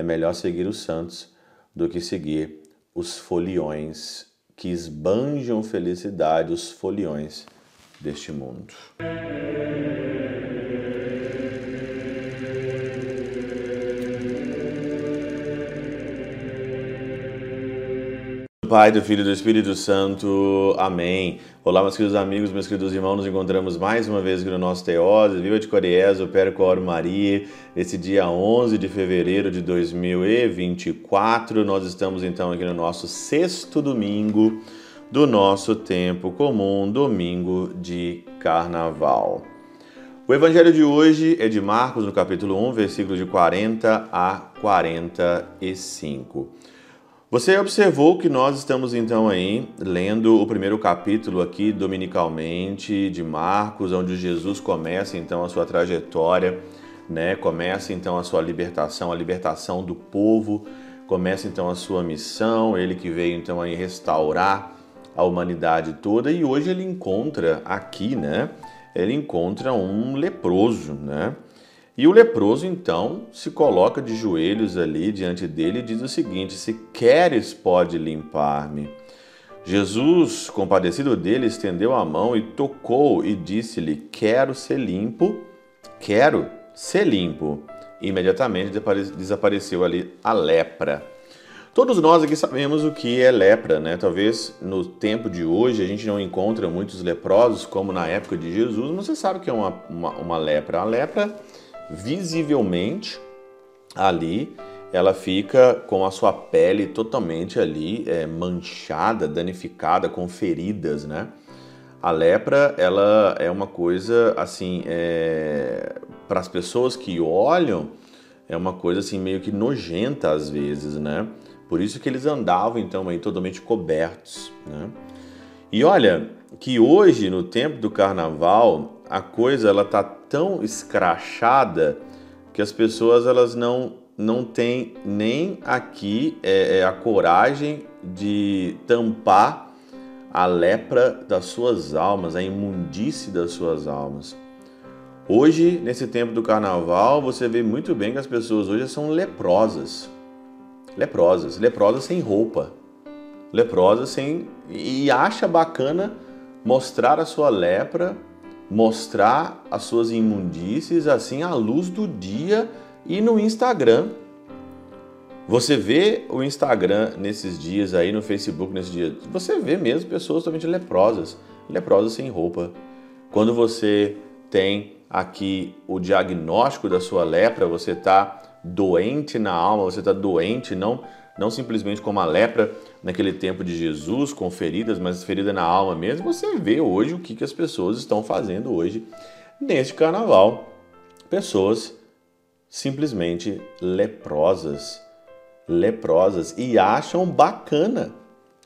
é melhor seguir os santos do que seguir os foliões que esbanjam felicidade, os foliões deste mundo. Pai, do Filho e do Espírito Santo. Amém. Olá, meus queridos amigos, meus queridos irmãos, nos encontramos mais uma vez aqui no nosso Teose. Viva de Coriés, o Perco Oro Maria. Esse dia 11 de fevereiro de 2024, nós estamos então aqui no nosso sexto domingo do nosso tempo comum, domingo de Carnaval. O evangelho de hoje é de Marcos, no capítulo 1, versículos de 40 a 45. Você observou que nós estamos então aí lendo o primeiro capítulo aqui dominicalmente de Marcos, onde Jesus começa então a sua trajetória, né? Começa então a sua libertação, a libertação do povo, começa então a sua missão, ele que veio então aí restaurar a humanidade toda e hoje ele encontra aqui, né? Ele encontra um leproso, né? E o leproso então se coloca de joelhos ali diante dele e diz o seguinte: Se queres, pode limpar-me. Jesus, compadecido dele, estendeu a mão e tocou e disse-lhe: Quero ser limpo, quero ser limpo. E imediatamente desapareceu ali a lepra. Todos nós aqui sabemos o que é lepra, né? Talvez no tempo de hoje a gente não encontra muitos leprosos como na época de Jesus, mas você sabe o que é uma, uma, uma lepra. A lepra visivelmente ali ela fica com a sua pele totalmente ali é, manchada, danificada, com feridas, né? A lepra, ela é uma coisa assim, é, para as pessoas que olham, é uma coisa assim meio que nojenta às vezes, né? Por isso que eles andavam então aí totalmente cobertos, né? E olha que hoje no tempo do carnaval a coisa ela tá tão escrachada que as pessoas elas não não têm nem aqui é, é, a coragem de tampar a lepra das suas almas, a imundície das suas almas. Hoje, nesse tempo do carnaval, você vê muito bem que as pessoas hoje são leprosas. Leprosas, leprosas sem roupa. Leprosas sem e acha bacana mostrar a sua lepra mostrar as suas imundícies assim à luz do dia e no Instagram. Você vê o Instagram nesses dias aí, no Facebook nesses dias, você vê mesmo pessoas totalmente leprosas, leprosas sem roupa. Quando você tem aqui o diagnóstico da sua lepra, você está doente na alma, você está doente não não simplesmente como a lepra naquele tempo de Jesus, com feridas, mas ferida na alma mesmo, você vê hoje o que, que as pessoas estão fazendo hoje neste carnaval. Pessoas simplesmente leprosas, leprosas e acham bacana,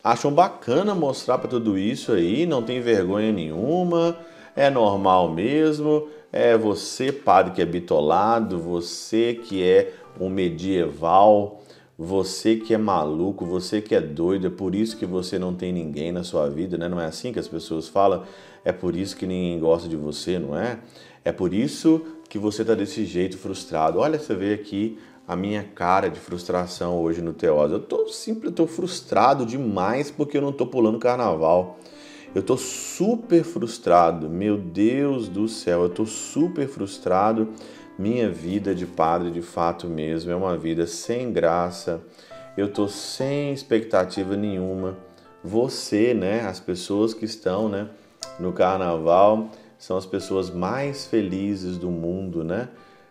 acham bacana mostrar para tudo isso aí, não tem vergonha nenhuma, é normal mesmo, é você, padre que é bitolado, você que é um medieval, você que é maluco, você que é doido, é por isso que você não tem ninguém na sua vida, né? Não é assim que as pessoas falam? É por isso que ninguém gosta de você, não é? É por isso que você está desse jeito frustrado. Olha, você vê aqui a minha cara de frustração hoje no Teose. Eu tô simples, eu tô frustrado demais porque eu não tô pulando carnaval. Eu tô super frustrado. Meu Deus do céu, eu tô super frustrado minha vida de padre, de fato mesmo, é uma vida sem graça. Eu tô sem expectativa nenhuma. Você, né, as pessoas que estão, né, no carnaval, são as pessoas mais felizes do mundo, né?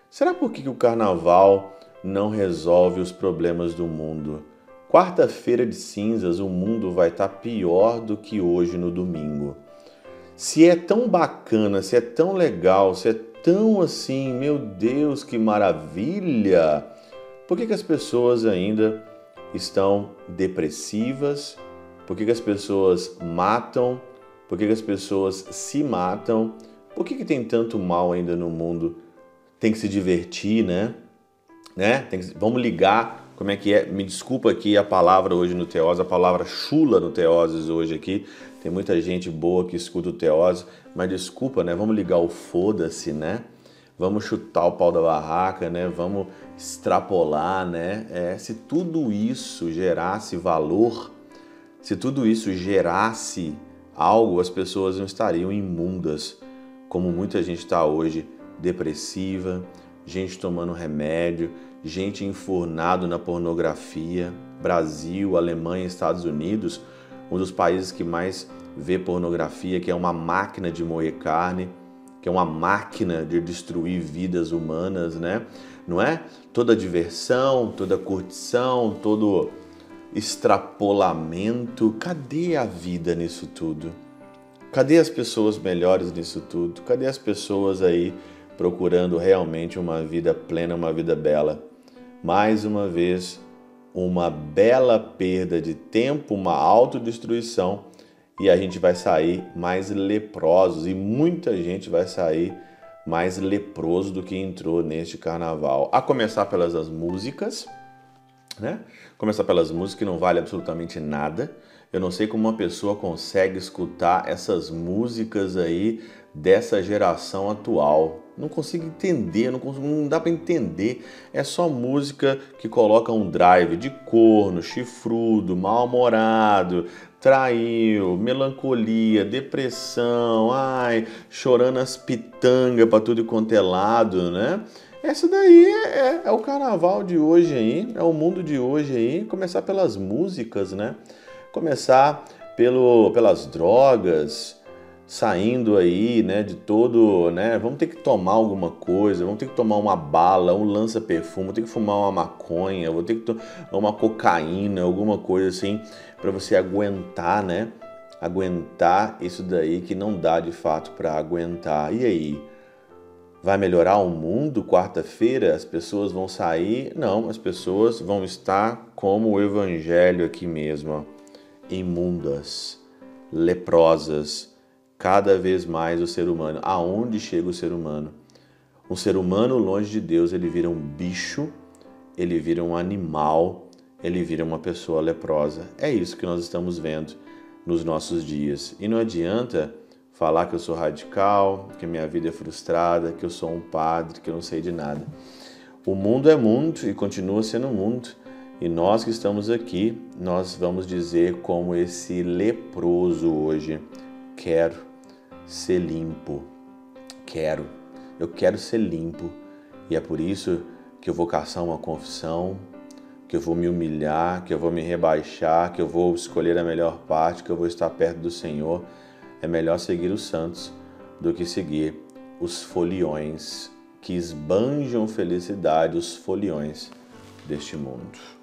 Será por que o carnaval não resolve os problemas do mundo? Quarta-feira de cinzas, o mundo vai estar tá pior do que hoje no domingo. Se é tão bacana, se é tão legal, se é tão assim, meu Deus, que maravilha! Por que, que as pessoas ainda estão depressivas? Por que, que as pessoas matam? Por que, que as pessoas se matam? Por que, que tem tanto mal ainda no mundo? Tem que se divertir, né? né? Que... Vamos ligar como é que é. Me desculpa aqui a palavra hoje no Teose, a palavra chula no Teoses hoje aqui. Tem muita gente boa que escuta o Teose, mas desculpa, né? Vamos ligar o foda-se, né? Vamos chutar o pau da barraca, né? Vamos extrapolar, né? É, se tudo isso gerasse valor, se tudo isso gerasse algo, as pessoas não estariam imundas, como muita gente está hoje, depressiva, gente tomando remédio, gente enfurnado na pornografia. Brasil, Alemanha, Estados Unidos, um dos países que mais vê pornografia, que é uma máquina de moer carne, que é uma máquina de destruir vidas humanas, né? Não é? Toda diversão, toda curtição, todo extrapolamento. Cadê a vida nisso tudo? Cadê as pessoas melhores nisso tudo? Cadê as pessoas aí procurando realmente uma vida plena, uma vida bela? Mais uma vez, uma bela perda de tempo, uma autodestruição e a gente vai sair mais leprosos e muita gente vai sair mais leproso do que entrou neste carnaval. A começar pelas as músicas, né? Começar pelas músicas que não vale absolutamente nada. Eu não sei como uma pessoa consegue escutar essas músicas aí dessa geração atual. Não consigo entender, não, consigo, não dá para entender. É só música que coloca um drive de corno, chifrudo, mal-humorado, traiu, melancolia, depressão, ai, chorando as pitangas para tudo quanto é lado, né? Essa daí é, é, é, o carnaval de hoje aí, é o mundo de hoje aí. Começar pelas músicas, né? Começar pelo, pelas drogas, saindo aí, né, de todo, né, vamos ter que tomar alguma coisa, vamos ter que tomar uma bala, um lança-perfume, vou ter que fumar uma maconha, vou ter que tomar uma cocaína, alguma coisa assim, para você aguentar, né, aguentar isso daí que não dá de fato para aguentar. E aí, vai melhorar o mundo quarta-feira? As pessoas vão sair? Não, as pessoas vão estar como o evangelho aqui mesmo, ó, imundas, leprosas, cada vez mais o ser humano. Aonde chega o ser humano? Um ser humano longe de Deus, ele vira um bicho, ele vira um animal, ele vira uma pessoa leprosa. É isso que nós estamos vendo nos nossos dias. E não adianta falar que eu sou radical, que minha vida é frustrada, que eu sou um padre, que eu não sei de nada. O mundo é mundo e continua sendo mundo. E nós que estamos aqui, nós vamos dizer como esse leproso hoje, quero ser limpo. Quero, eu quero ser limpo. E é por isso que eu vou caçar uma confissão, que eu vou me humilhar, que eu vou me rebaixar, que eu vou escolher a melhor parte, que eu vou estar perto do Senhor. É melhor seguir os santos do que seguir os foliões que esbanjam felicidade, os foliões deste mundo.